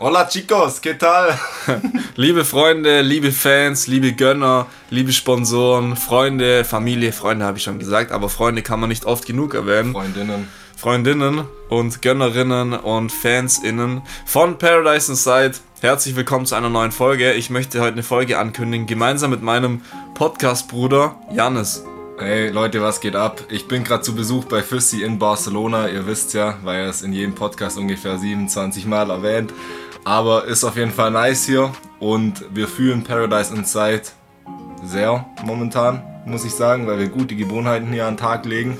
Hola chicos, ¿qué tal? liebe Freunde, liebe Fans, liebe Gönner, liebe Sponsoren, Freunde, Familie, Freunde habe ich schon gesagt, aber Freunde kann man nicht oft genug erwähnen. Freundinnen. Freundinnen und Gönnerinnen und Fansinnen von Paradise Inside. Herzlich willkommen zu einer neuen Folge. Ich möchte heute eine Folge ankündigen, gemeinsam mit meinem Podcast-Bruder Janis. Hey Leute, was geht ab? Ich bin gerade zu Besuch bei Füssi in Barcelona. Ihr wisst ja, weil er es in jedem Podcast ungefähr 27 Mal erwähnt. Aber ist auf jeden Fall nice hier und wir fühlen Paradise Inside sehr momentan, muss ich sagen, weil wir gute Gewohnheiten hier an den Tag legen.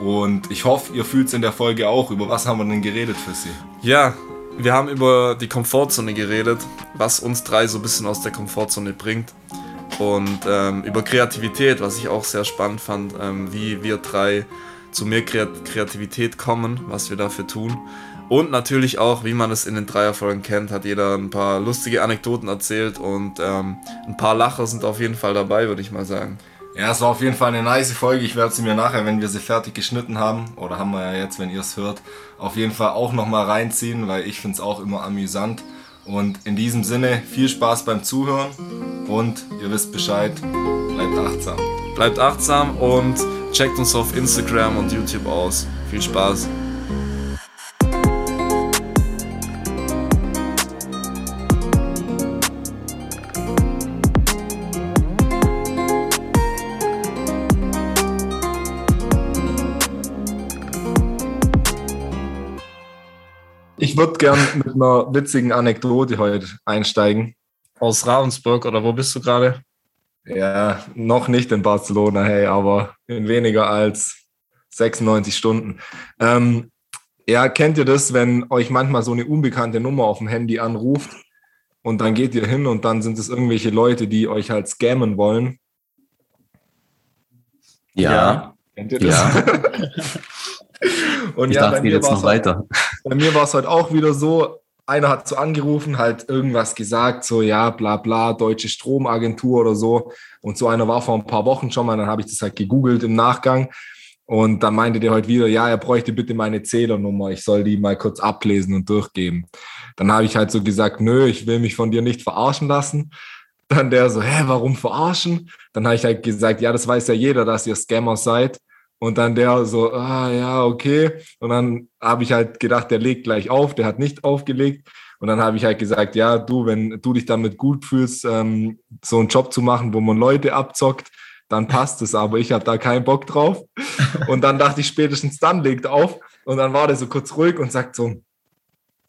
Und ich hoffe, ihr fühlt es in der Folge auch. Über was haben wir denn geredet, Füssi? Ja, wir haben über die Komfortzone geredet, was uns drei so ein bisschen aus der Komfortzone bringt und ähm, über Kreativität, was ich auch sehr spannend fand, ähm, wie wir drei zu mehr Kreativität kommen, was wir dafür tun. Und natürlich auch, wie man es in den Dreierfolgen kennt, hat jeder ein paar lustige Anekdoten erzählt und ähm, ein paar Lacher sind auf jeden Fall dabei, würde ich mal sagen. Ja, es war auf jeden Fall eine nice Folge. Ich werde sie mir nachher, wenn wir sie fertig geschnitten haben, oder haben wir ja jetzt, wenn ihr es hört, auf jeden Fall auch nochmal reinziehen, weil ich finde es auch immer amüsant. Und in diesem Sinne viel Spaß beim Zuhören und ihr wisst Bescheid, bleibt achtsam. Bleibt achtsam und checkt uns auf Instagram und YouTube aus. Viel Spaß. Würde gern mit einer witzigen Anekdote heute einsteigen. Aus Ravensburg oder wo bist du gerade? Ja, noch nicht in Barcelona, hey, aber in weniger als 96 Stunden. Ähm, ja, kennt ihr das, wenn euch manchmal so eine unbekannte Nummer auf dem Handy anruft und dann geht ihr hin und dann sind es irgendwelche Leute, die euch halt scammen wollen? Ja. ja. Kennt ihr das? Ja. Und ich ja, dachte, geht jetzt noch halt, weiter. Bei mir war es halt auch wieder so, einer hat so angerufen, halt irgendwas gesagt, so ja, bla bla, deutsche Stromagentur oder so. Und so einer war vor ein paar Wochen schon mal, dann habe ich das halt gegoogelt im Nachgang. Und dann meinte der heute wieder, ja, er bräuchte bitte meine Zählernummer, ich soll die mal kurz ablesen und durchgeben. Dann habe ich halt so gesagt, nö, ich will mich von dir nicht verarschen lassen. Dann der so, hä, warum verarschen? Dann habe ich halt gesagt, ja, das weiß ja jeder, dass ihr Scammer seid. Und dann der so, ah ja, okay. Und dann habe ich halt gedacht, der legt gleich auf, der hat nicht aufgelegt. Und dann habe ich halt gesagt, ja, du, wenn du dich damit gut fühlst, ähm, so einen Job zu machen, wo man Leute abzockt, dann passt es, aber ich habe da keinen Bock drauf. Und dann dachte ich spätestens dann legt auf. Und dann war der so kurz ruhig und sagt so,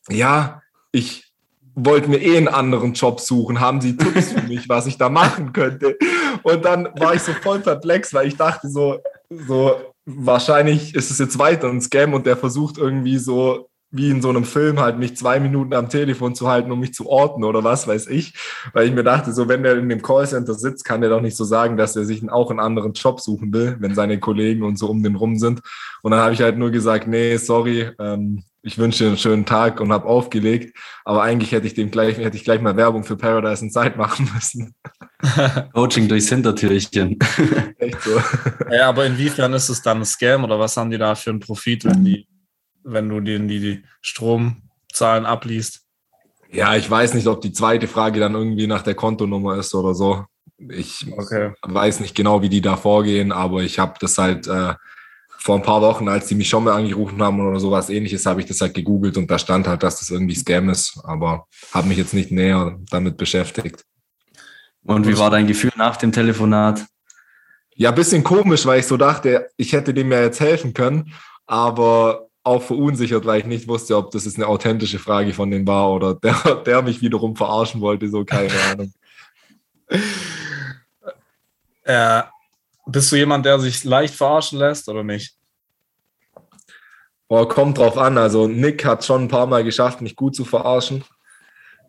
ja, ich wollte mir eh einen anderen Job suchen. Haben Sie Tipps für mich, was ich da machen könnte? Und dann war ich so voll perplex, weil ich dachte so, so, wahrscheinlich ist es jetzt weiter ein Scam und der versucht irgendwie so wie in so einem Film halt mich zwei Minuten am Telefon zu halten, um mich zu orten oder was weiß ich. Weil ich mir dachte, so wenn der in dem Callcenter sitzt, kann der doch nicht so sagen, dass er sich auch einen anderen Job suchen will, wenn seine Kollegen und so um den rum sind. Und dann habe ich halt nur gesagt, nee, sorry, ähm, ich wünsche dir einen schönen Tag und habe aufgelegt. Aber eigentlich hätte ich dem gleich, hätte ich gleich mal Werbung für Paradise in Zeit machen müssen. Coaching durchs Hintertürchen. Echt so. Ja, aber inwiefern ist es dann ein Scam oder was haben die da für einen Profit, wenn die, wenn du denen die, die Stromzahlen abliest? Ja, ich weiß nicht, ob die zweite Frage dann irgendwie nach der Kontonummer ist oder so. Ich okay. weiß nicht genau, wie die da vorgehen, aber ich habe das halt äh, vor ein paar Wochen, als die mich schon mal angerufen haben oder sowas ähnliches, habe ich das halt gegoogelt und da stand halt, dass das irgendwie Scam ist, aber habe mich jetzt nicht näher damit beschäftigt. Und wie war dein Gefühl nach dem Telefonat? Ja, bisschen komisch, weil ich so dachte, ich hätte dem ja jetzt helfen können, aber auch verunsichert, weil ich nicht wusste, ob das jetzt eine authentische Frage von dem war oder der, der mich wiederum verarschen wollte, so keine Ahnung. Äh, bist du jemand, der sich leicht verarschen lässt oder nicht? Oh, kommt drauf an. Also Nick hat schon ein paar Mal geschafft, mich gut zu verarschen.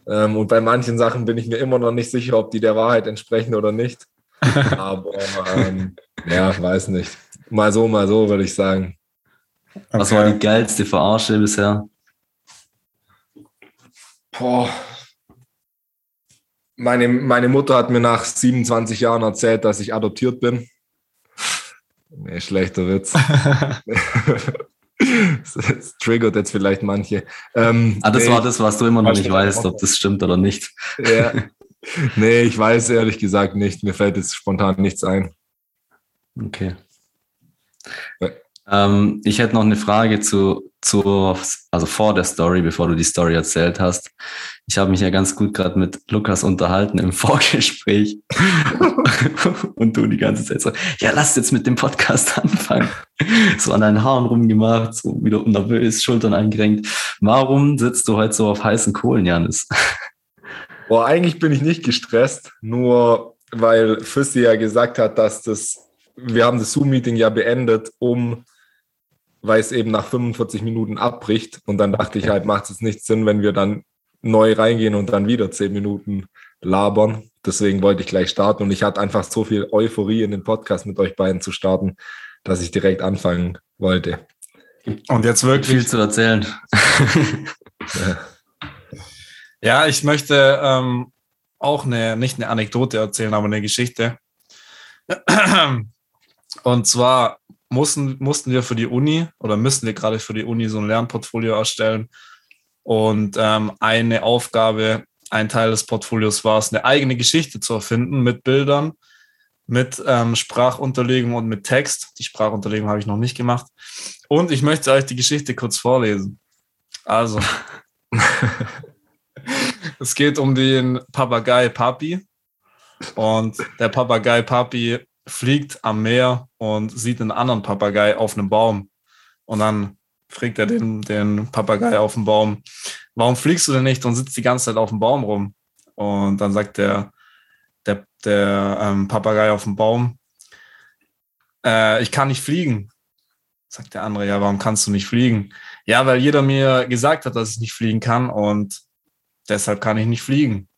Ähm, und bei manchen Sachen bin ich mir immer noch nicht sicher, ob die der Wahrheit entsprechen oder nicht. Aber ähm, ja, weiß nicht. Mal so, mal so, würde ich sagen. Was war die geilste Verarsche bisher? Boah. Meine, meine Mutter hat mir nach 27 Jahren erzählt, dass ich adoptiert bin. Nee, schlechter Witz. Das triggert jetzt vielleicht manche. Ähm, ah, das nee, war das, was du immer noch nicht weißt, ob das stimmt oder nicht. Ja. Nee, ich weiß ehrlich gesagt nicht. Mir fällt jetzt spontan nichts ein. Okay. Ähm, ich hätte noch eine Frage zu, zu, also vor der Story, bevor du die Story erzählt hast. Ich habe mich ja ganz gut gerade mit Lukas unterhalten im Vorgespräch. Und du die ganze Zeit so, ja, lass jetzt mit dem Podcast anfangen. So an deinen Haaren rumgemacht, so wieder nervös, Schultern eingerenkt. Warum sitzt du heute so auf heißen Kohlen, Janis? Boah, eigentlich bin ich nicht gestresst, nur weil Füssi ja gesagt hat, dass das, wir haben das Zoom-Meeting ja beendet, um weil es eben nach 45 Minuten abbricht. Und dann dachte ich halt, macht es nicht Sinn, wenn wir dann neu reingehen und dann wieder 10 Minuten labern. Deswegen wollte ich gleich starten und ich hatte einfach so viel Euphorie in den Podcast mit euch beiden zu starten, dass ich direkt anfangen wollte. Und jetzt wirklich viel zu erzählen. ja. ich möchte ähm, auch eine, nicht eine Anekdote erzählen, aber eine Geschichte. Und zwar mussten, mussten wir für die Uni oder müssen wir gerade für die Uni so ein Lernportfolio erstellen. Und ähm, eine Aufgabe, ein Teil des Portfolios war es, eine eigene Geschichte zu erfinden mit Bildern, mit ähm, Sprachunterlegung und mit Text. Die Sprachunterlegung habe ich noch nicht gemacht. Und ich möchte euch die Geschichte kurz vorlesen. Also, es geht um den Papagei Papi. Und der Papagei Papi fliegt am Meer und sieht einen anderen Papagei auf einem Baum. Und dann fragt er den, den Papagei auf dem Baum, warum fliegst du denn nicht und sitzt die ganze Zeit auf dem Baum rum? Und dann sagt der, der, der ähm, Papagei auf dem Baum, äh, ich kann nicht fliegen. Sagt der andere, ja, warum kannst du nicht fliegen? Ja, weil jeder mir gesagt hat, dass ich nicht fliegen kann und deshalb kann ich nicht fliegen.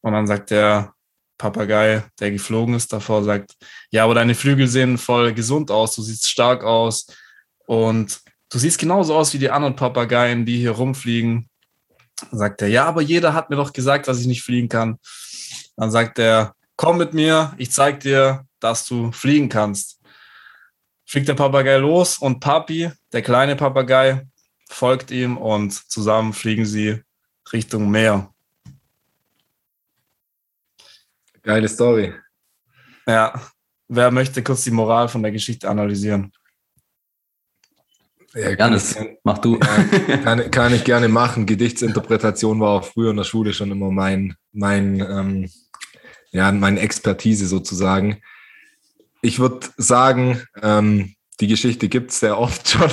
Und dann sagt der Papagei, der geflogen ist, davor sagt, ja, aber deine Flügel sehen voll gesund aus, du siehst stark aus und du siehst genauso aus wie die anderen Papageien, die hier rumfliegen. Dann sagt er, ja, aber jeder hat mir doch gesagt, dass ich nicht fliegen kann. Dann sagt er, komm mit mir, ich zeig dir, dass du fliegen kannst. Fliegt der Papagei los und Papi, der kleine Papagei, folgt ihm und zusammen fliegen sie Richtung Meer. Geile Story. Ja. Wer möchte kurz die Moral von der Geschichte analysieren? Ja, gerne. Mach du. Ja, kann, kann, ich gerne machen. Gedichtsinterpretation war auch früher in der Schule schon immer mein, mein, ähm, ja, meine Expertise sozusagen. Ich würde sagen, ähm, die Geschichte gibt es sehr oft schon,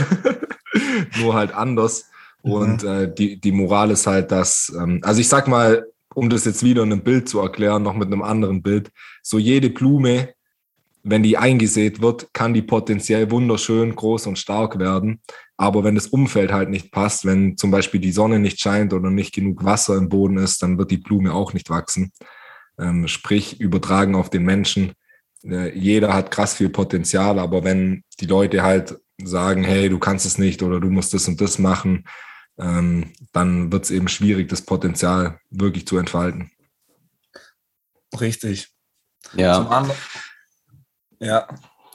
nur halt anders. Und mhm. äh, die, die Moral ist halt, dass, ähm, also ich sag mal, um das jetzt wieder in einem Bild zu erklären, noch mit einem anderen Bild, so jede Blume, wenn die eingesät wird, kann die potenziell wunderschön groß und stark werden. Aber wenn das Umfeld halt nicht passt, wenn zum Beispiel die Sonne nicht scheint oder nicht genug Wasser im Boden ist, dann wird die Blume auch nicht wachsen. Ähm, sprich, übertragen auf den Menschen. Äh, jeder hat krass viel Potenzial, aber wenn die Leute halt sagen, hey, du kannst es nicht oder du musst das und das machen, ähm, dann wird es eben schwierig, das Potenzial wirklich zu entfalten. Richtig. Ja. ja,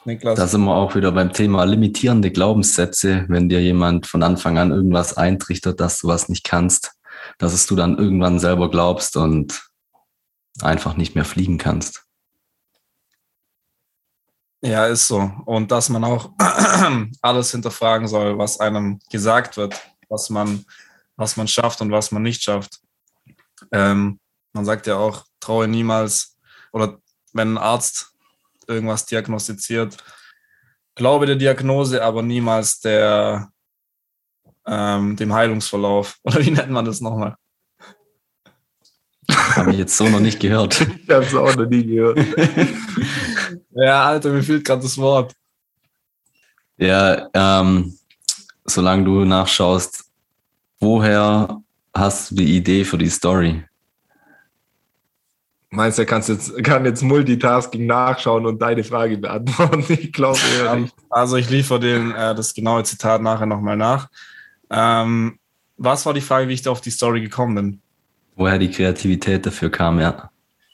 Niklas. Da sind wir auch wieder beim Thema limitierende Glaubenssätze. Wenn dir jemand von Anfang an irgendwas eintrichtert, dass du was nicht kannst, dass es du dann irgendwann selber glaubst und einfach nicht mehr fliegen kannst. Ja, ist so. Und dass man auch alles hinterfragen soll, was einem gesagt wird was man, was man schafft und was man nicht schafft. Ähm, man sagt ja auch, traue niemals, oder wenn ein Arzt irgendwas diagnostiziert, glaube der Diagnose, aber niemals der, ähm, dem Heilungsverlauf. Oder wie nennt man das nochmal? Habe ich jetzt so noch nicht gehört. ich habe es auch noch nie gehört. ja, Alter, mir fehlt gerade das Wort. Ja, ähm, solange du nachschaust, woher hast du die Idee für die Story? Meinst du, kannst jetzt, kann jetzt Multitasking nachschauen und deine Frage beantworten? Ich glaube eher nicht. Also ich liefere den, äh, das genaue Zitat nachher nochmal nach. Ähm, was war die Frage, wie ich da auf die Story gekommen bin? Woher die Kreativität dafür kam, ja.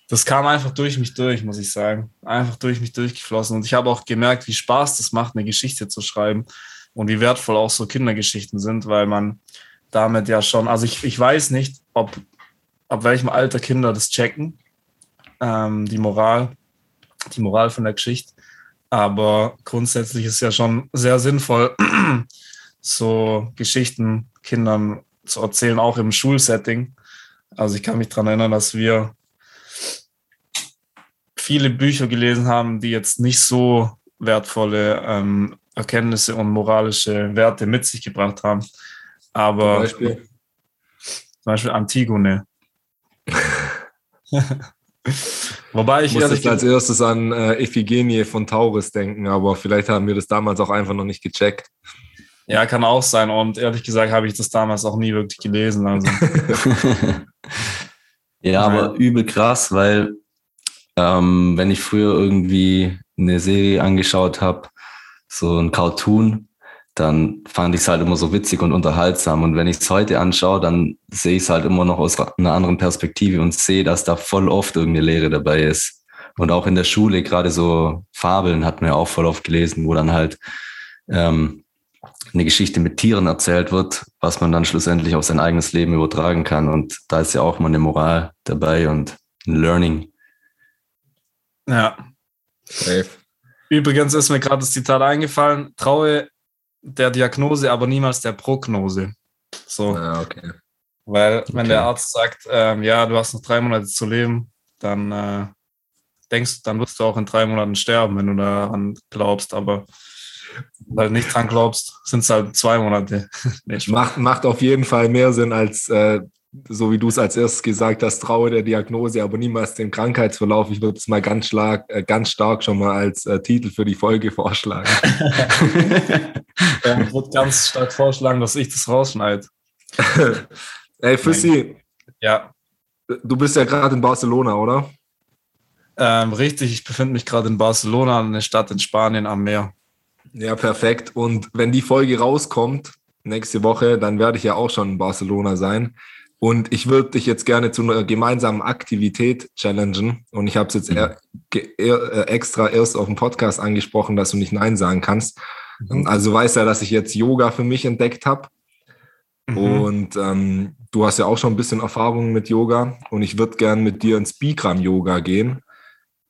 Das kam einfach durch mich durch, muss ich sagen. Einfach durch mich durchgeflossen. Und ich habe auch gemerkt, wie Spaß das macht, eine Geschichte zu schreiben und wie wertvoll auch so Kindergeschichten sind, weil man damit ja schon, also ich, ich weiß nicht, ob ab welchem Alter Kinder das checken, ähm, die Moral, die Moral von der Geschichte. Aber grundsätzlich ist ja schon sehr sinnvoll, so Geschichten Kindern zu erzählen, auch im Schulsetting. Also ich kann mich daran erinnern, dass wir viele Bücher gelesen haben, die jetzt nicht so wertvolle ähm, Erkenntnisse und moralische Werte mit sich gebracht haben. Aber zum Beispiel, zum Beispiel Antigone. Wobei ich muss als erstes an äh, Iphigenie von Taurus denken, aber vielleicht haben wir das damals auch einfach noch nicht gecheckt. Ja, kann auch sein. Und ehrlich gesagt habe ich das damals auch nie wirklich gelesen. Also. ja, aber übel krass, weil ähm, wenn ich früher irgendwie eine Serie angeschaut habe, so ein Cartoon, dann fand ich es halt immer so witzig und unterhaltsam. Und wenn ich es heute anschaue, dann sehe ich es halt immer noch aus einer anderen Perspektive und sehe, dass da voll oft irgendeine Lehre dabei ist. Und auch in der Schule, gerade so Fabeln hat man ja auch voll oft gelesen, wo dann halt ähm, eine Geschichte mit Tieren erzählt wird, was man dann schlussendlich auf sein eigenes Leben übertragen kann. Und da ist ja auch mal eine Moral dabei und ein Learning. Ja. Safe. Übrigens ist mir gerade das Zitat eingefallen, traue der Diagnose, aber niemals der Prognose. So. Ah, okay. Weil wenn okay. der Arzt sagt, ähm, ja, du hast noch drei Monate zu leben, dann äh, denkst, dann wirst du auch in drei Monaten sterben, wenn du daran glaubst, aber weil du nicht dran glaubst, sind es halt zwei Monate. nee, macht, macht auf jeden Fall mehr Sinn als äh, so wie du es als erstes gesagt hast, traue der Diagnose, aber niemals den Krankheitsverlauf. Ich würde es mal ganz, schlag, äh, ganz stark schon mal als äh, Titel für die Folge vorschlagen. ja, ich würde ganz stark vorschlagen, dass ich das rausschneide. Ey, Füssi. Ja. Du bist ja gerade in Barcelona, oder? Ähm, richtig, ich befinde mich gerade in Barcelona, eine Stadt in Spanien am Meer. Ja, perfekt. Und wenn die Folge rauskommt, nächste Woche, dann werde ich ja auch schon in Barcelona sein. Und ich würde dich jetzt gerne zu einer gemeinsamen Aktivität challengen. Und ich habe es jetzt mhm. er, er, äh, extra erst auf dem Podcast angesprochen, dass du nicht Nein sagen kannst. Mhm. Also du weißt ja, dass ich jetzt Yoga für mich entdeckt habe. Mhm. Und ähm, du hast ja auch schon ein bisschen Erfahrung mit Yoga. Und ich würde gern mit dir ins Bikram-Yoga gehen.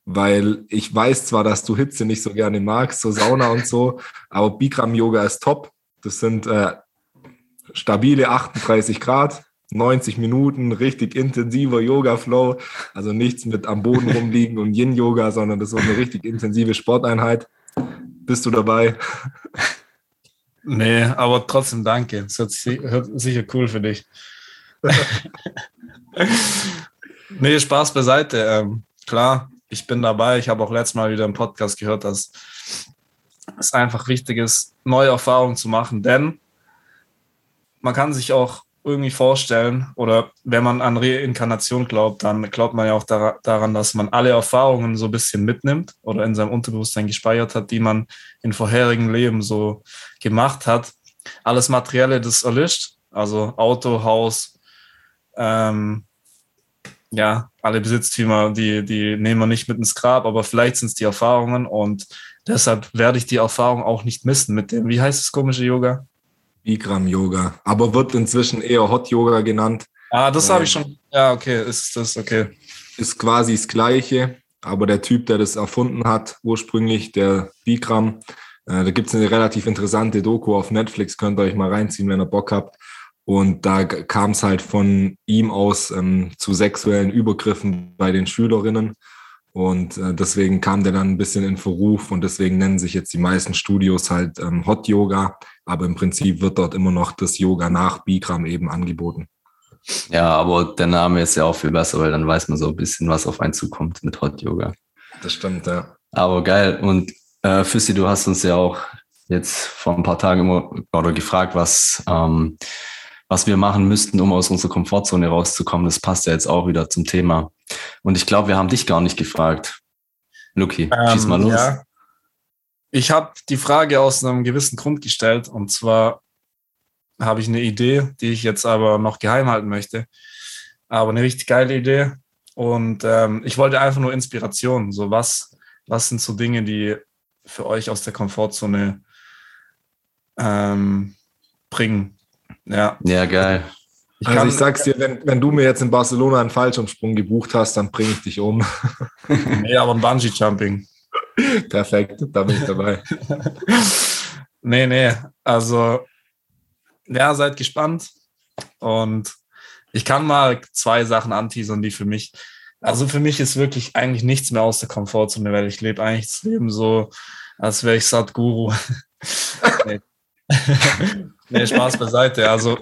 Weil ich weiß zwar, dass du Hitze nicht so gerne magst, so Sauna und so, aber Bikram-Yoga ist top. Das sind äh, stabile 38 Grad 90 Minuten richtig intensiver Yoga-Flow. Also nichts mit am Boden rumliegen und Yin-Yoga, sondern das ist eine richtig intensive Sporteinheit. Bist du dabei? Nee, aber trotzdem danke. Das hört, hört sicher cool für dich. nee, Spaß beiseite. Ähm, klar, ich bin dabei. Ich habe auch letztes Mal wieder im Podcast gehört, dass es einfach wichtig ist, neue Erfahrungen zu machen, denn man kann sich auch irgendwie vorstellen, oder wenn man an Reinkarnation glaubt, dann glaubt man ja auch daran, dass man alle Erfahrungen so ein bisschen mitnimmt oder in seinem Unterbewusstsein gespeichert hat, die man in vorherigen Leben so gemacht hat. Alles Materielle, das erlischt, also Auto, Haus, ähm, ja, alle Besitztümer, die, die nehmen wir nicht mit ins Grab, aber vielleicht sind es die Erfahrungen und deshalb werde ich die Erfahrung auch nicht missen mit dem, wie heißt das komische Yoga? Bikram Yoga, aber wird inzwischen eher Hot Yoga genannt. Ah, das habe ich schon. Ja, okay, ist das okay. Ist quasi das Gleiche, aber der Typ, der das erfunden hat, ursprünglich, der Bikram, äh, da gibt es eine relativ interessante Doku auf Netflix, könnt ihr euch mal reinziehen, wenn ihr Bock habt. Und da kam es halt von ihm aus ähm, zu sexuellen Übergriffen bei den Schülerinnen. Und äh, deswegen kam der dann ein bisschen in Verruf und deswegen nennen sich jetzt die meisten Studios halt ähm, Hot Yoga. Aber im Prinzip wird dort immer noch das Yoga nach Bikram eben angeboten. Ja, aber der Name ist ja auch viel besser, weil dann weiß man so ein bisschen, was auf einen zukommt mit Hot Yoga. Das stimmt, ja. Aber geil. Und äh, Füssi, du hast uns ja auch jetzt vor ein paar Tagen immer oder gefragt, was ähm, was wir machen müssten, um aus unserer Komfortzone rauszukommen. Das passt ja jetzt auch wieder zum Thema. Und ich glaube, wir haben dich gar nicht gefragt. Luki, ähm, schieß mal los. Ja. Ich habe die Frage aus einem gewissen Grund gestellt. Und zwar habe ich eine Idee, die ich jetzt aber noch geheim halten möchte. Aber eine richtig geile Idee. Und ähm, ich wollte einfach nur Inspiration. So, was, was sind so Dinge, die für euch aus der Komfortzone ähm, bringen. Ja. Ja, geil. Ich also ich sag's dir, wenn, wenn du mir jetzt in Barcelona einen Fallschirmsprung gebucht hast, dann bringe ich dich um. nee, aber ein Bungee-Jumping. Perfekt, da bin ich dabei. nee, nee, also ja, seid gespannt. Und ich kann mal zwei Sachen anteasern, die für mich, also für mich ist wirklich eigentlich nichts mehr aus der Komfortzone, weil ich lebe eigentlich das Leben so, als wäre ich Sadhguru. nee. nee, Spaß beiseite. Also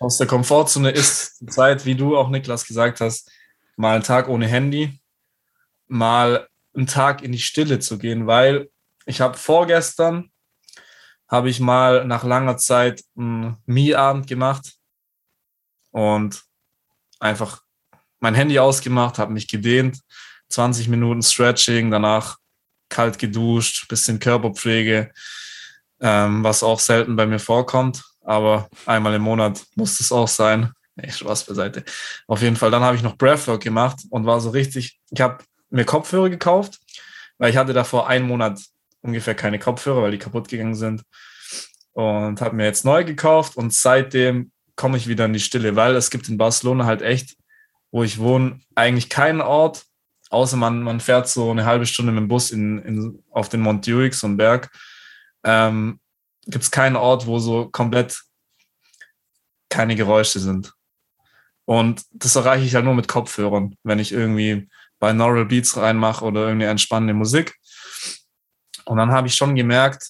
aus der Komfortzone ist die Zeit, wie du auch Niklas gesagt hast, mal einen Tag ohne Handy, mal einen Tag in die Stille zu gehen, weil ich habe vorgestern habe ich mal nach langer Zeit einen Mi-Abend gemacht und einfach mein Handy ausgemacht, habe mich gedehnt, 20 Minuten Stretching, danach kalt geduscht, bisschen Körperpflege, ähm, was auch selten bei mir vorkommt, aber einmal im Monat muss es auch sein. Nee, Spaß beiseite. Auf jeden Fall, dann habe ich noch Breathwork gemacht und war so richtig, ich habe mir Kopfhörer gekauft, weil ich hatte davor einen Monat ungefähr keine Kopfhörer, weil die kaputt gegangen sind. Und habe mir jetzt neu gekauft und seitdem komme ich wieder in die Stille, weil es gibt in Barcelona halt echt, wo ich wohne, eigentlich keinen Ort, außer man, man fährt so eine halbe Stunde mit dem Bus in, in, auf den Mont Juic, so einen Berg. Ähm, gibt es keinen Ort, wo so komplett keine Geräusche sind. Und das erreiche ich halt nur mit Kopfhörern, wenn ich irgendwie Binaural Beats reinmache oder irgendwie entspannende Musik. Und dann habe ich schon gemerkt,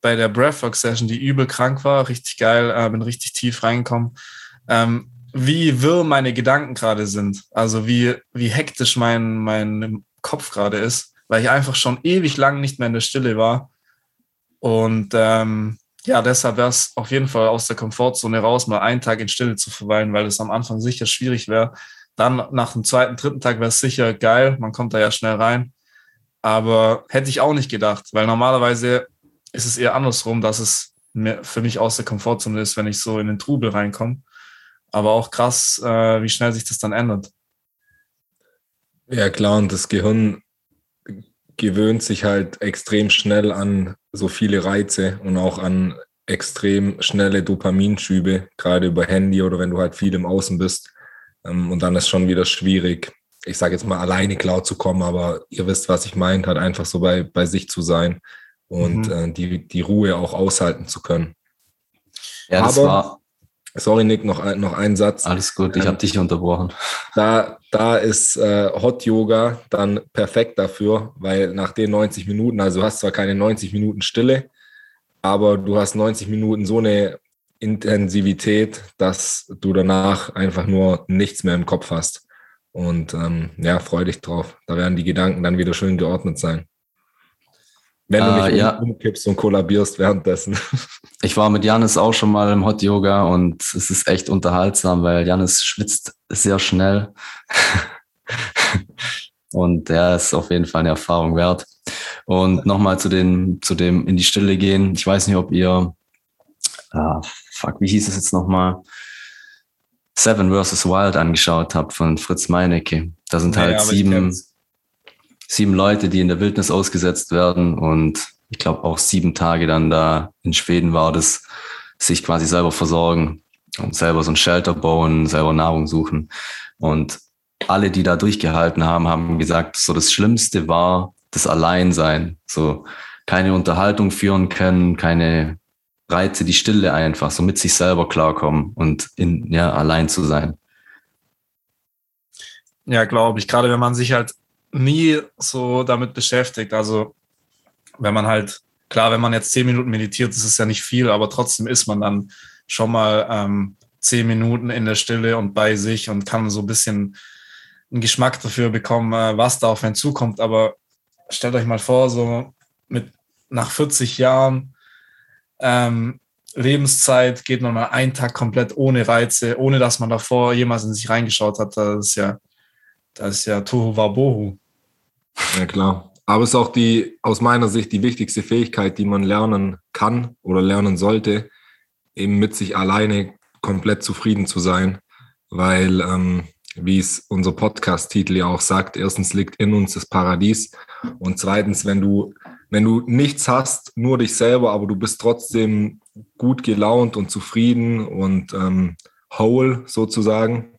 bei der Breathwork Session, die übel krank war, richtig geil, äh, bin richtig tief reingekommen, ähm, wie wirr meine Gedanken gerade sind. Also wie, wie hektisch mein, mein Kopf gerade ist, weil ich einfach schon ewig lang nicht mehr in der Stille war. Und ähm, ja, deshalb wäre es auf jeden Fall aus der Komfortzone raus, mal einen Tag in Stille zu verweilen, weil es am Anfang sicher schwierig wäre. Dann nach dem zweiten, dritten Tag wäre es sicher geil, man kommt da ja schnell rein. Aber hätte ich auch nicht gedacht, weil normalerweise ist es eher andersrum, dass es für mich aus der Komfortzone ist, wenn ich so in den Trubel reinkomme. Aber auch krass, äh, wie schnell sich das dann ändert. Ja, klar, und das Gehirn gewöhnt sich halt extrem schnell an so viele Reize und auch an extrem schnelle Dopaminschübe, gerade über Handy oder wenn du halt viel im Außen bist. Ähm, und dann ist schon wieder schwierig, ich sage jetzt mal, alleine klar zu kommen, aber ihr wisst, was ich meine, halt einfach so bei, bei sich zu sein und mhm. äh, die, die Ruhe auch aushalten zu können. Ja, das aber, war. Sorry, Nick, noch, ein, noch ein Satz. Alles gut, ich ähm, habe dich unterbrochen. Da, da ist äh, Hot Yoga dann perfekt dafür, weil nach den 90 Minuten, also du hast zwar keine 90 Minuten Stille, aber du hast 90 Minuten so eine Intensivität, dass du danach einfach nur nichts mehr im Kopf hast. Und ähm, ja, freu dich drauf. Da werden die Gedanken dann wieder schön geordnet sein. Wenn du nicht uh, ja. umkippst und kollabierst währenddessen. Ich war mit Janis auch schon mal im Hot Yoga und es ist echt unterhaltsam, weil Janis schwitzt sehr schnell. und der ist auf jeden Fall eine Erfahrung wert. Und nochmal zu, den, zu dem in die Stille gehen. Ich weiß nicht, ob ihr, ah, fuck, wie hieß es jetzt nochmal? Seven vs. Wild angeschaut habt von Fritz Meinecke. Da sind halt ja, sieben, sieben Leute, die in der Wildnis ausgesetzt werden und ich glaube auch sieben Tage dann da in Schweden war das, sich quasi selber versorgen und selber so ein Shelter bauen, selber Nahrung suchen. Und alle, die da durchgehalten haben, haben gesagt, so das Schlimmste war das Alleinsein. So keine Unterhaltung führen können, keine Reize, die Stille einfach, so mit sich selber klarkommen und in, ja, allein zu sein. Ja, glaube ich. Gerade wenn man sich halt nie so damit beschäftigt. Also wenn man halt, klar, wenn man jetzt zehn Minuten meditiert, das ist ja nicht viel, aber trotzdem ist man dann schon mal ähm, zehn Minuten in der Stille und bei sich und kann so ein bisschen einen Geschmack dafür bekommen, äh, was da auf einen zukommt. Aber stellt euch mal vor, so mit nach 40 Jahren ähm, Lebenszeit geht man mal einen Tag komplett ohne Reize, ohne dass man davor jemals in sich reingeschaut hat. Das ist ja, das ist ja Tohu Wabohu. Ja, klar. Aber es ist auch die, aus meiner Sicht, die wichtigste Fähigkeit, die man lernen kann oder lernen sollte, eben mit sich alleine komplett zufrieden zu sein. Weil, ähm, wie es unser Podcast-Titel ja auch sagt, erstens liegt in uns das Paradies und zweitens, wenn du wenn du nichts hast, nur dich selber, aber du bist trotzdem gut gelaunt und zufrieden und ähm, whole sozusagen,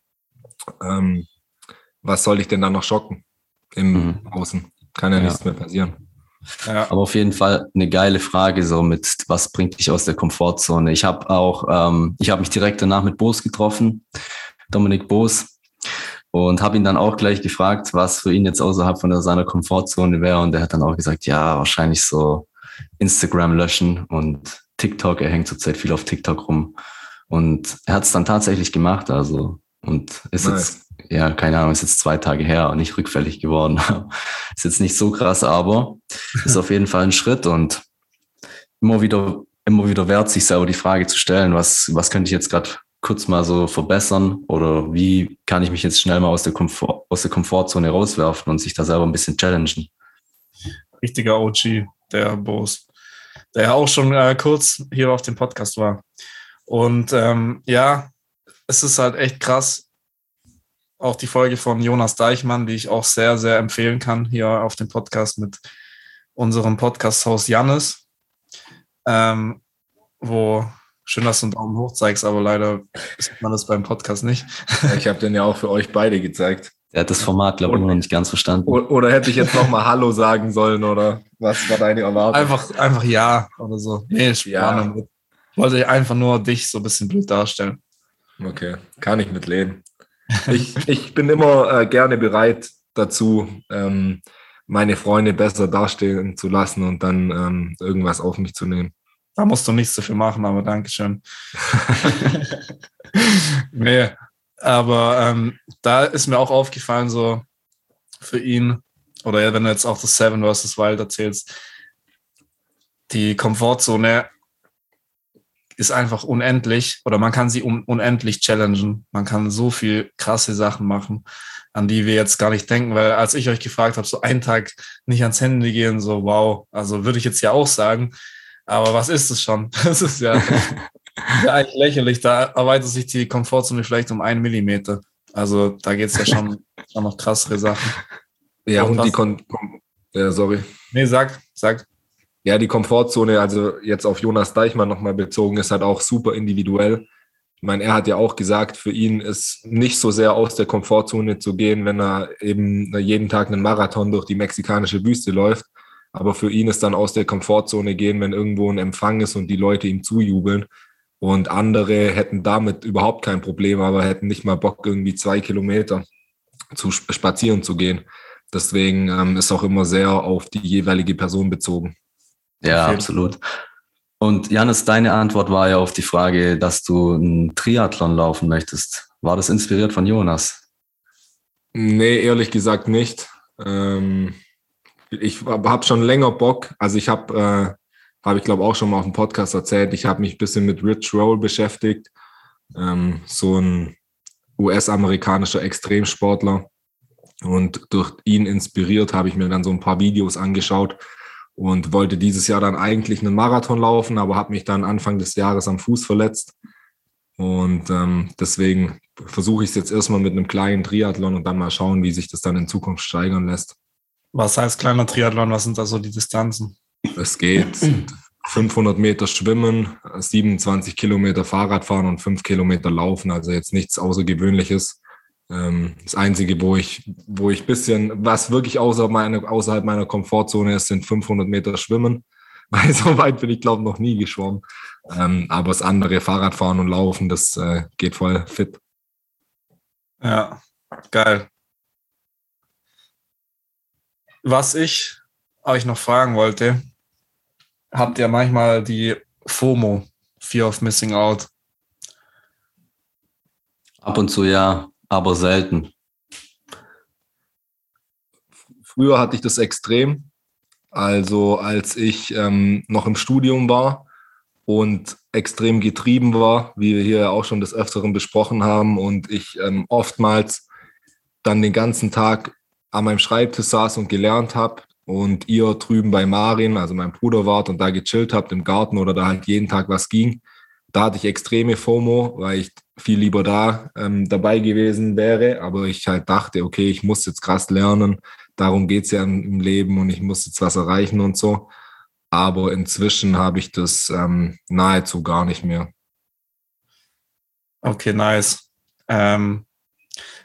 ähm, was soll ich denn dann noch schocken im mhm. Außen? Kann ja, ja, nichts mehr passieren. Ja. Aber auf jeden Fall eine geile Frage, so mit was bringt dich aus der Komfortzone? Ich habe auch, ähm, ich habe mich direkt danach mit Boos getroffen, Dominik Boos, und habe ihn dann auch gleich gefragt, was für ihn jetzt außerhalb von der, seiner Komfortzone wäre. Und er hat dann auch gesagt, ja, wahrscheinlich so Instagram löschen und TikTok. Er hängt zurzeit viel auf TikTok rum. Und er hat es dann tatsächlich gemacht, also und ist nice. jetzt, ja, keine Ahnung, ist jetzt zwei Tage her und nicht rückfällig geworden. ist jetzt nicht so krass, aber ist auf jeden Fall ein Schritt und immer wieder, immer wieder wert, sich selber die Frage zu stellen, was, was könnte ich jetzt gerade kurz mal so verbessern oder wie kann ich mich jetzt schnell mal aus der, Komfort, aus der Komfortzone rauswerfen und sich da selber ein bisschen challengen. Richtiger OG, der Boss, der auch schon äh, kurz hier auf dem Podcast war. Und ähm, ja, es ist halt echt krass. Auch die Folge von Jonas Deichmann, die ich auch sehr, sehr empfehlen kann, hier auf dem Podcast mit unserem Podcast-Haus Jannis, ähm, wo schön, dass du einen Daumen hoch zeigst, aber leider sieht man das beim Podcast nicht. ich habe den ja auch für euch beide gezeigt. Er hat das Format, glaube ich, noch nicht ganz verstanden. Oder hätte ich jetzt nochmal Hallo sagen sollen oder was war deine Erwartung? Einfach, einfach ja oder so. Nee, ich ja. wollte einfach nur dich so ein bisschen blöd darstellen. Okay, kann ich mitleben. Ich, ich bin immer äh, gerne bereit dazu, ähm, meine Freunde besser dastehen zu lassen und dann ähm, irgendwas auf mich zu nehmen. Da musst du nichts dafür machen, aber Dankeschön. nee, aber ähm, da ist mir auch aufgefallen, so für ihn, oder ja, wenn du jetzt auch das Seven vs. Wild erzählst, die Komfortzone ist einfach unendlich oder man kann sie un unendlich challengen. Man kann so viel krasse Sachen machen, an die wir jetzt gar nicht denken, weil als ich euch gefragt habe, so einen Tag nicht ans Handy gehen, so wow, also würde ich jetzt ja auch sagen, aber was ist es schon? Das ist ja, ja eigentlich lächerlich. Da erweitert sich die Komfortzone vielleicht um einen Millimeter. Also da geht es ja schon, schon noch krassere Sachen. Ja, und, und die Kon ja, sorry. Nee, sag, sag. Ja, die Komfortzone, also jetzt auf Jonas Deichmann nochmal bezogen, ist halt auch super individuell. Ich meine, er hat ja auch gesagt, für ihn ist nicht so sehr aus der Komfortzone zu gehen, wenn er eben jeden Tag einen Marathon durch die mexikanische Wüste läuft. Aber für ihn ist dann aus der Komfortzone gehen, wenn irgendwo ein Empfang ist und die Leute ihm zujubeln. Und andere hätten damit überhaupt kein Problem, aber hätten nicht mal Bock, irgendwie zwei Kilometer zu spazieren zu gehen. Deswegen ähm, ist auch immer sehr auf die jeweilige Person bezogen. Ja, absolut. Und Janis, deine Antwort war ja auf die Frage, dass du einen Triathlon laufen möchtest. War das inspiriert von Jonas? Nee, ehrlich gesagt nicht. Ähm, ich habe schon länger Bock. Also ich habe, äh, habe ich glaube auch schon mal auf dem Podcast erzählt, ich habe mich ein bisschen mit Rich Roll beschäftigt. Ähm, so ein US-amerikanischer Extremsportler. Und durch ihn inspiriert habe ich mir dann so ein paar Videos angeschaut und wollte dieses Jahr dann eigentlich einen Marathon laufen, aber habe mich dann Anfang des Jahres am Fuß verletzt. Und ähm, deswegen versuche ich es jetzt erstmal mit einem kleinen Triathlon und dann mal schauen, wie sich das dann in Zukunft steigern lässt. Was heißt kleiner Triathlon? Was sind da so die Distanzen? Es geht 500 Meter Schwimmen, 27 Kilometer Fahrradfahren und 5 Kilometer Laufen. Also jetzt nichts Außergewöhnliches. Ähm, das Einzige, wo ich, wo ich bisschen, was wirklich außer meine, außerhalb meiner Komfortzone ist, sind 500 Meter Schwimmen. Weil so weit bin ich, glaube ich, noch nie geschwommen. Ähm, aber das andere, Fahrradfahren und Laufen, das äh, geht voll fit. Ja, geil. Was ich euch noch fragen wollte, habt ihr manchmal die FOMO, Fear of Missing Out? Ab und zu ja aber selten. Früher hatte ich das extrem. Also als ich ähm, noch im Studium war und extrem getrieben war, wie wir hier auch schon des Öfteren besprochen haben, und ich ähm, oftmals dann den ganzen Tag an meinem Schreibtisch saß und gelernt habe und ihr drüben bei Marin, also mein Bruder wart und da gechillt habt im Garten oder da halt jeden Tag was ging, da hatte ich extreme FOMO, weil ich viel lieber da ähm, dabei gewesen wäre. Aber ich halt dachte, okay, ich muss jetzt krass lernen. Darum geht's ja im Leben und ich muss jetzt was erreichen und so. aber inzwischen habe ich das ähm, nahezu gar nicht mehr. Okay, nice. Ähm,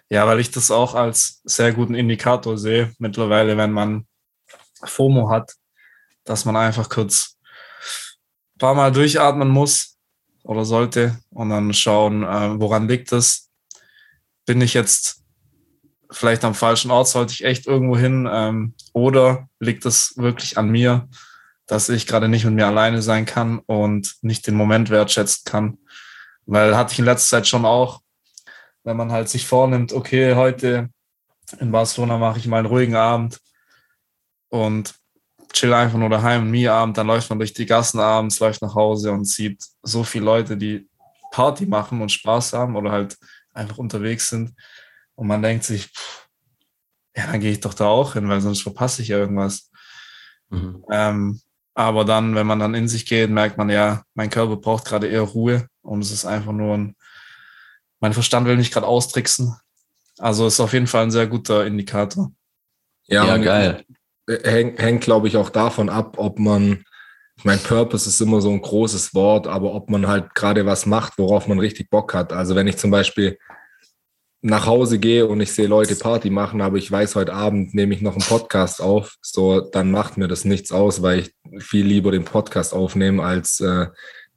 ja, weil ich das auch als sehr guten Indikator sehe, mittlerweile, wenn man FOMO hat, dass man einfach kurz ein paar Mal durchatmen muss oder sollte und dann schauen, äh, woran liegt es. Bin ich jetzt vielleicht am falschen Ort, sollte ich echt irgendwo hin ähm, oder liegt es wirklich an mir, dass ich gerade nicht mit mir alleine sein kann und nicht den Moment wertschätzen kann. Weil hatte ich in letzter Zeit schon auch, wenn man halt sich vornimmt, okay, heute in Barcelona mache ich mal einen ruhigen Abend und chill einfach nur daheim, mir Abend, dann läuft man durch die Gassen abends, läuft nach Hause und sieht so viele Leute, die Party machen und Spaß haben oder halt einfach unterwegs sind. Und man denkt sich, pff, ja, dann gehe ich doch da auch hin, weil sonst verpasse ich ja irgendwas. Mhm. Ähm, aber dann, wenn man dann in sich geht, merkt man ja, mein Körper braucht gerade eher Ruhe und es ist einfach nur ein, mein Verstand will nicht gerade austricksen. Also ist auf jeden Fall ein sehr guter Indikator. Ja, ja geil. Hängt, hängt glaube ich, auch davon ab, ob man, ich meine, Purpose ist immer so ein großes Wort, aber ob man halt gerade was macht, worauf man richtig Bock hat. Also wenn ich zum Beispiel nach Hause gehe und ich sehe Leute Party machen, aber ich weiß, heute Abend nehme ich noch einen Podcast auf, so dann macht mir das nichts aus, weil ich viel lieber den Podcast aufnehme, als äh,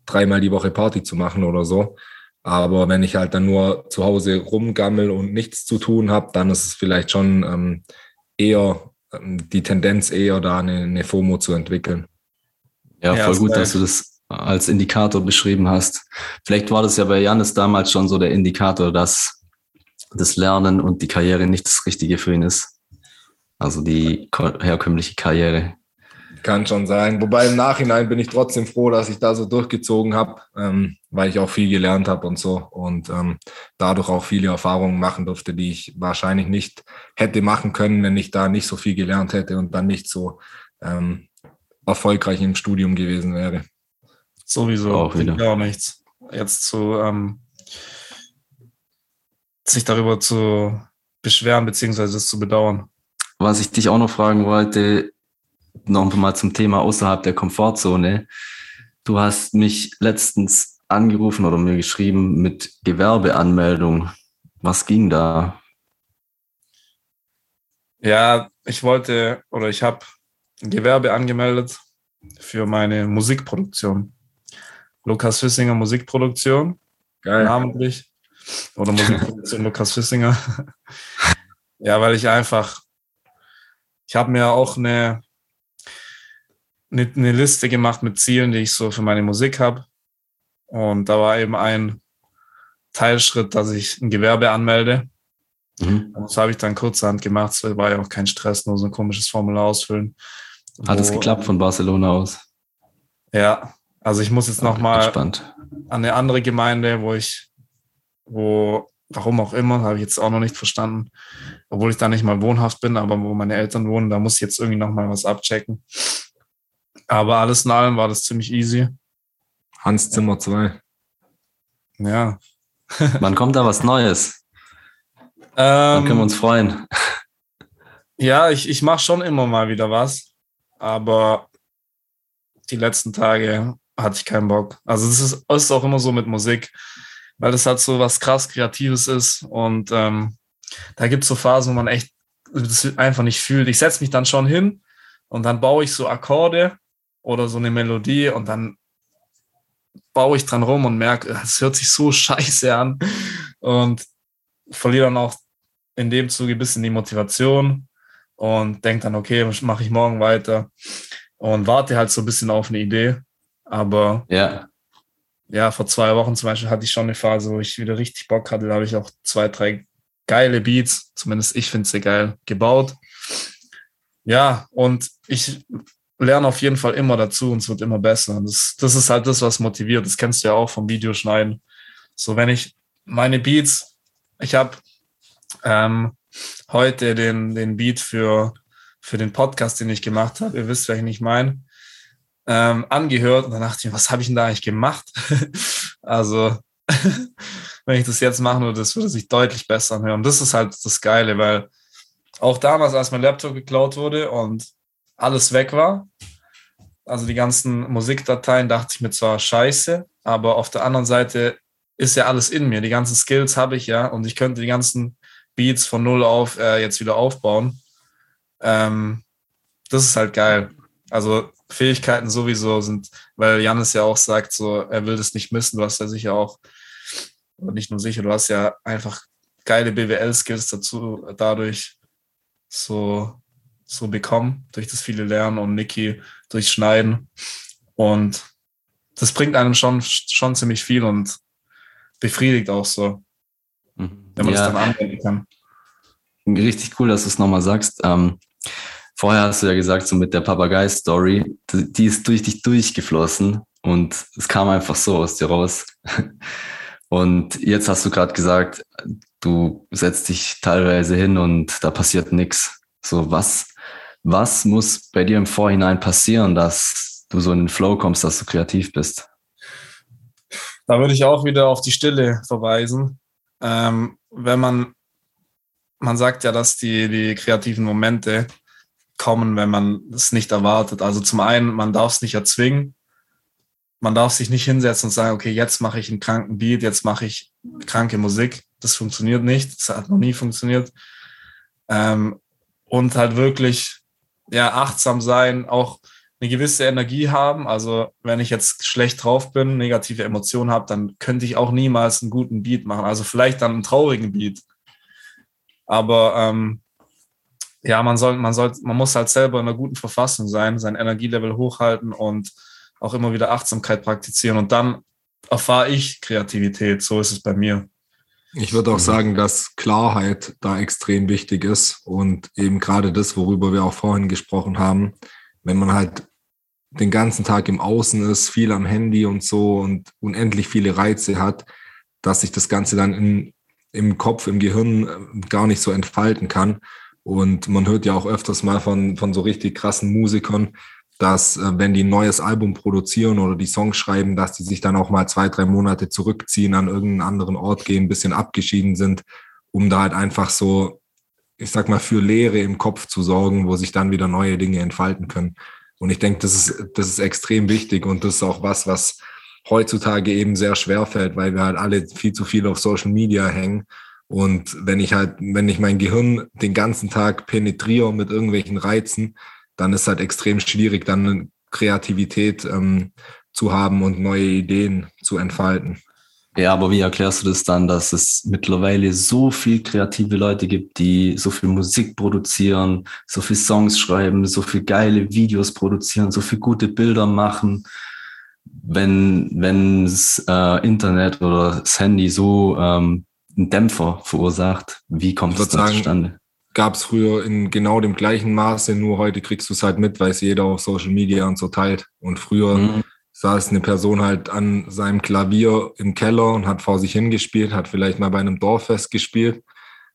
dreimal die Woche Party zu machen oder so. Aber wenn ich halt dann nur zu Hause rumgammel und nichts zu tun habe, dann ist es vielleicht schon ähm, eher die Tendenz eher da eine, eine FOMO zu entwickeln. Ja, voll ja, gut, dass du das als Indikator beschrieben hast. Vielleicht war das ja bei Janis damals schon so der Indikator, dass das Lernen und die Karriere nicht das Richtige für ihn ist. Also die herkömmliche Karriere. Kann schon sein. Wobei im Nachhinein bin ich trotzdem froh, dass ich da so durchgezogen habe, ähm, weil ich auch viel gelernt habe und so und ähm, dadurch auch viele Erfahrungen machen durfte, die ich wahrscheinlich nicht hätte machen können, wenn ich da nicht so viel gelernt hätte und dann nicht so ähm, erfolgreich im Studium gewesen wäre. Sowieso auch wieder. gar nichts. Jetzt zu ähm, sich darüber zu beschweren beziehungsweise es zu bedauern. Was ich dich auch noch fragen wollte, noch mal zum Thema außerhalb der Komfortzone. Du hast mich letztens angerufen oder mir geschrieben mit Gewerbeanmeldung. Was ging da? Ja, ich wollte oder ich habe Gewerbe angemeldet für meine Musikproduktion. Lukas Fissinger Musikproduktion. Geil. Namentlich. Oder Musikproduktion Lukas Fissinger. ja, weil ich einfach, ich habe mir auch eine, eine, eine Liste gemacht mit Zielen, die ich so für meine Musik habe. Und da war eben ein Teilschritt, dass ich ein Gewerbe anmelde. Mhm. Das habe ich dann kurzerhand gemacht. Es war ja auch kein Stress, nur so ein komisches Formular ausfüllen. Hat es geklappt von Barcelona aus? Ja, also ich muss jetzt nochmal an eine andere Gemeinde, wo ich wo, warum auch immer, habe ich jetzt auch noch nicht verstanden, obwohl ich da nicht mal wohnhaft bin, aber wo meine Eltern wohnen, da muss ich jetzt irgendwie noch mal was abchecken. Aber alles in allem war das ziemlich easy. Hans Zimmer 2. Ja. Wann kommt da was Neues? Ähm, können wir uns freuen. Ja, ich, ich mache schon immer mal wieder was, aber die letzten Tage hatte ich keinen Bock. Also es ist, ist auch immer so mit Musik weil das halt so was krass Kreatives ist. Und ähm, da gibt es so Phasen, wo man echt das einfach nicht fühlt. Ich setze mich dann schon hin und dann baue ich so Akkorde oder so eine Melodie und dann baue ich dran rum und merke, es hört sich so scheiße an und verliere dann auch in dem Zuge ein bisschen die Motivation und denke dann, okay, mache ich morgen weiter und warte halt so ein bisschen auf eine Idee. Aber ja ja, vor zwei Wochen zum Beispiel hatte ich schon eine Phase, wo ich wieder richtig Bock hatte. Da habe ich auch zwei, drei geile Beats, zumindest ich finde sie geil, gebaut. Ja, und ich lerne auf jeden Fall immer dazu und es wird immer besser. Und das, das ist halt das, was motiviert. Das kennst du ja auch vom Videoschneiden. So, wenn ich meine Beats, ich habe ähm, heute den, den Beat für, für den Podcast, den ich gemacht habe, ihr wisst, welchen ich meine ähm, angehört und dann dachte ich mir, was habe ich denn da eigentlich gemacht? also, wenn ich das jetzt machen würde, das würde sich deutlich besser anhören. Und das ist halt das Geile, weil auch damals, als mein Laptop geklaut wurde und alles weg war, also die ganzen Musikdateien, dachte ich mir zwar scheiße, aber auf der anderen Seite ist ja alles in mir. Die ganzen Skills habe ich ja und ich könnte die ganzen Beats von null auf äh, jetzt wieder aufbauen. Ähm, das ist halt geil. Also Fähigkeiten sowieso sind, weil Janis ja auch sagt, so er will das nicht missen. Du hast ja sicher auch, nicht nur sicher, du hast ja einfach geile BWL-Skills dazu dadurch so, so bekommen, durch das viele Lernen und Niki durch Schneiden. Und das bringt einem schon, schon ziemlich viel und befriedigt auch so, mhm. wenn man ja. das dann anwenden kann. Richtig cool, dass du es nochmal sagst. Ähm, vorher hast du ja gesagt, so mit der Papagei-Story, die ist durch dich durchgeflossen und es kam einfach so aus dir raus. Und jetzt hast du gerade gesagt, du setzt dich teilweise hin und da passiert nichts. So, was, was muss bei dir im Vorhinein passieren, dass du so in den Flow kommst, dass du kreativ bist? Da würde ich auch wieder auf die Stille verweisen. Ähm, wenn man, man sagt ja, dass die, die kreativen Momente kommen, wenn man es nicht erwartet. Also zum einen, man darf es nicht erzwingen. Man darf sich nicht hinsetzen und sagen, okay, jetzt mache ich einen kranken Beat, jetzt mache ich kranke Musik. Das funktioniert nicht. Das hat noch nie funktioniert. Ähm, und halt wirklich ja, achtsam sein, auch eine gewisse Energie haben. Also wenn ich jetzt schlecht drauf bin, negative Emotionen habe, dann könnte ich auch niemals einen guten Beat machen. Also vielleicht dann einen traurigen Beat. Aber ähm, ja, man soll, man soll, man muss halt selber in einer guten Verfassung sein, sein Energielevel hochhalten und auch immer wieder Achtsamkeit praktizieren. Und dann erfahre ich Kreativität. So ist es bei mir. Ich würde auch sagen, dass Klarheit da extrem wichtig ist und eben gerade das, worüber wir auch vorhin gesprochen haben, wenn man halt den ganzen Tag im Außen ist, viel am Handy und so und unendlich viele Reize hat, dass sich das Ganze dann in, im Kopf, im Gehirn äh, gar nicht so entfalten kann. Und man hört ja auch öfters mal von, von so richtig krassen Musikern, dass äh, wenn die ein neues Album produzieren oder die Songs schreiben, dass die sich dann auch mal zwei, drei Monate zurückziehen, an irgendeinen anderen Ort gehen, ein bisschen abgeschieden sind, um da halt einfach so, ich sag mal, für Leere im Kopf zu sorgen, wo sich dann wieder neue Dinge entfalten können. Und ich denke, das ist, das ist extrem wichtig und das ist auch was, was heutzutage eben sehr schwer fällt, weil wir halt alle viel zu viel auf Social Media hängen. Und wenn ich halt, wenn ich mein Gehirn den ganzen Tag penetriere mit irgendwelchen Reizen, dann ist halt extrem schwierig, dann Kreativität ähm, zu haben und neue Ideen zu entfalten. Ja, aber wie erklärst du das dann, dass es mittlerweile so viel kreative Leute gibt, die so viel Musik produzieren, so viel Songs schreiben, so viel geile Videos produzieren, so viel gute Bilder machen, wenn wenn das äh, Internet oder das Handy so ähm, einen Dämpfer verursacht, wie kommt das zustande? Gab es früher in genau dem gleichen Maße, nur heute kriegst du es halt mit, weil es jeder auf Social Media und so teilt. Und früher mhm. saß eine Person halt an seinem Klavier im Keller und hat vor sich hingespielt, hat vielleicht mal bei einem Dorffest gespielt.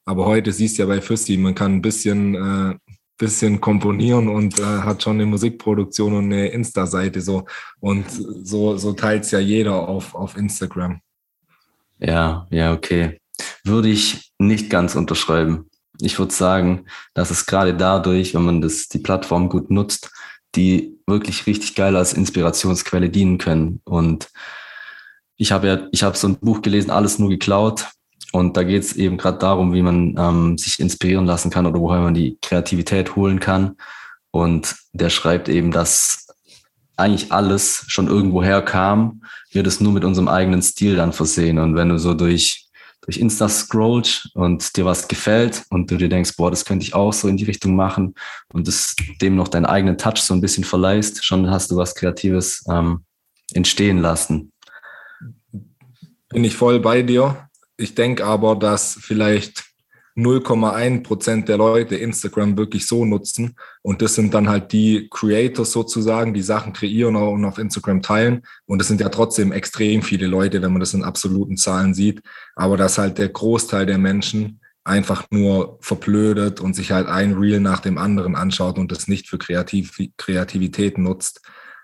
Aber heute siehst du ja bei Füssi, man kann ein bisschen, äh, bisschen komponieren und äh, hat schon eine Musikproduktion und eine Insta-Seite so. Und so, so teilt es ja jeder auf, auf Instagram. Ja, ja, okay. Würde ich nicht ganz unterschreiben ich würde sagen, dass es gerade dadurch, wenn man das, die Plattform gut nutzt, die wirklich richtig geil als Inspirationsquelle dienen können. Und ich habe ja, ich habe so ein Buch gelesen, alles nur geklaut. Und da geht es eben gerade darum, wie man ähm, sich inspirieren lassen kann oder woher man die Kreativität holen kann. Und der schreibt eben, dass eigentlich alles schon irgendwo herkam, wir das nur mit unserem eigenen Stil dann versehen. Und wenn du so durch durch Insta scrollst und dir was gefällt und du dir denkst, boah, das könnte ich auch so in die Richtung machen und das dem noch deinen eigenen Touch so ein bisschen verleihst, schon hast du was Kreatives ähm, entstehen lassen. Bin ich voll bei dir. Ich denke aber, dass vielleicht 0,1 Prozent der Leute Instagram wirklich so nutzen. Und das sind dann halt die Creators sozusagen, die Sachen kreieren und auf Instagram teilen. Und das sind ja trotzdem extrem viele Leute, wenn man das in absoluten Zahlen sieht. Aber dass halt der Großteil der Menschen einfach nur verblödet und sich halt ein Reel nach dem anderen anschaut und das nicht für Kreativ Kreativität nutzt.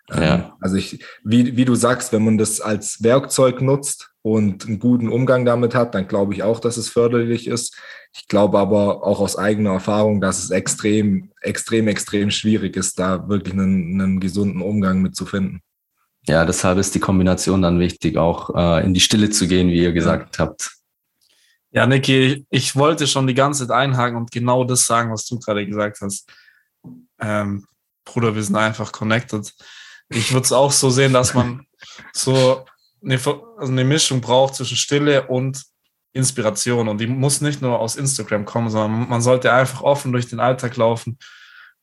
Ja. Ähm, also ich, wie, wie du sagst, wenn man das als Werkzeug nutzt und einen guten Umgang damit hat, dann glaube ich auch, dass es förderlich ist. Ich glaube aber auch aus eigener Erfahrung, dass es extrem, extrem, extrem schwierig ist, da wirklich einen, einen gesunden Umgang mit zu finden. Ja, deshalb ist die Kombination dann wichtig, auch äh, in die Stille zu gehen, wie ihr gesagt ja. habt. Ja, Niki, ich wollte schon die ganze Zeit einhaken und genau das sagen, was du gerade gesagt hast. Ähm, Bruder, wir sind einfach connected. Ich würde es auch so sehen, dass man so eine, also eine Mischung braucht zwischen Stille und Inspiration. Und die muss nicht nur aus Instagram kommen, sondern man sollte einfach offen durch den Alltag laufen.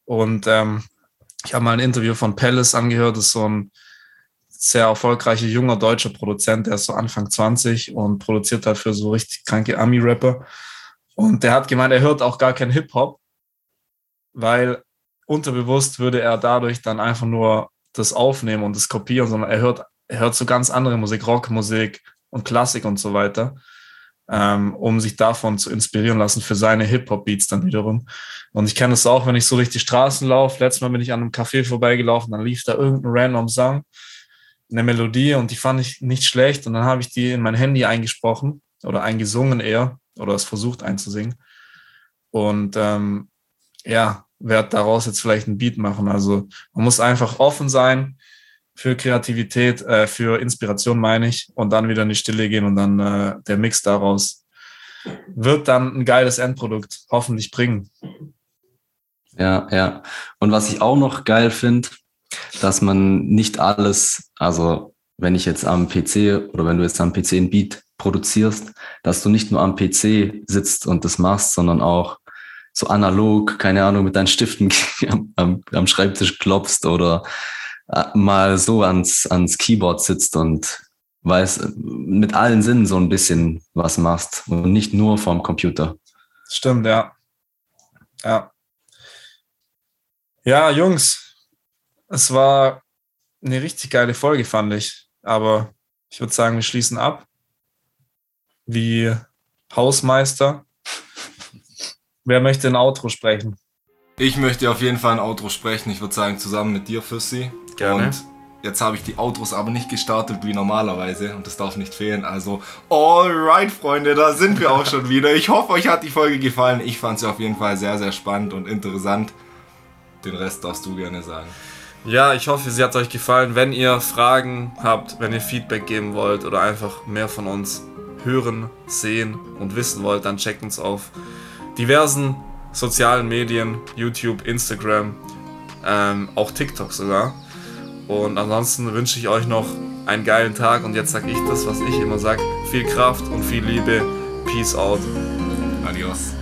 Und ähm, ich habe mal ein Interview von Palace angehört, das ist so ein sehr erfolgreicher junger deutscher Produzent, der ist so Anfang 20 und produziert dafür so richtig kranke Ami-Rapper. Und der hat gemeint, er hört auch gar kein Hip-Hop, weil unterbewusst würde er dadurch dann einfach nur das aufnehmen und das kopieren, sondern er hört, er hört so ganz andere Musik, Rockmusik und Klassik und so weiter, ähm, um sich davon zu inspirieren lassen für seine Hip-Hop-Beats dann wiederum. Und ich kenne das auch, wenn ich so durch die Straßen laufe. Letztes Mal bin ich an einem Café vorbeigelaufen, dann lief da irgendein random Song, eine Melodie und die fand ich nicht schlecht und dann habe ich die in mein Handy eingesprochen oder eingesungen eher oder es versucht einzusingen. Und ähm, ja, werde daraus jetzt vielleicht ein Beat machen. Also man muss einfach offen sein für Kreativität, äh, für Inspiration meine ich, und dann wieder in die Stille gehen und dann äh, der Mix daraus wird dann ein geiles Endprodukt hoffentlich bringen. Ja, ja. Und was ich auch noch geil finde, dass man nicht alles, also wenn ich jetzt am PC oder wenn du jetzt am PC ein Beat produzierst, dass du nicht nur am PC sitzt und das machst, sondern auch so analog, keine Ahnung, mit deinen Stiften am, am Schreibtisch klopfst oder äh, mal so ans, ans Keyboard sitzt und weiß, mit allen Sinnen so ein bisschen was machst und nicht nur vom Computer. Stimmt, ja. Ja. Ja, Jungs, es war eine richtig geile Folge, fand ich. Aber ich würde sagen, wir schließen ab. Wie Hausmeister. Wer möchte ein Outro sprechen? Ich möchte auf jeden Fall ein Outro sprechen. Ich würde sagen, zusammen mit dir, Füssi. Gerne. Und jetzt habe ich die Outros aber nicht gestartet wie normalerweise und das darf nicht fehlen. Also, alright, Freunde, da sind wir auch schon wieder. Ich hoffe, euch hat die Folge gefallen. Ich fand sie auf jeden Fall sehr, sehr spannend und interessant. Den Rest darfst du gerne sagen. Ja, ich hoffe, sie hat euch gefallen. Wenn ihr Fragen habt, wenn ihr Feedback geben wollt oder einfach mehr von uns hören, sehen und wissen wollt, dann checkt uns auf diversen sozialen Medien, YouTube, Instagram, ähm, auch TikTok sogar. Und ansonsten wünsche ich euch noch einen geilen Tag und jetzt sage ich das, was ich immer sage. Viel Kraft und viel Liebe. Peace out. Adios.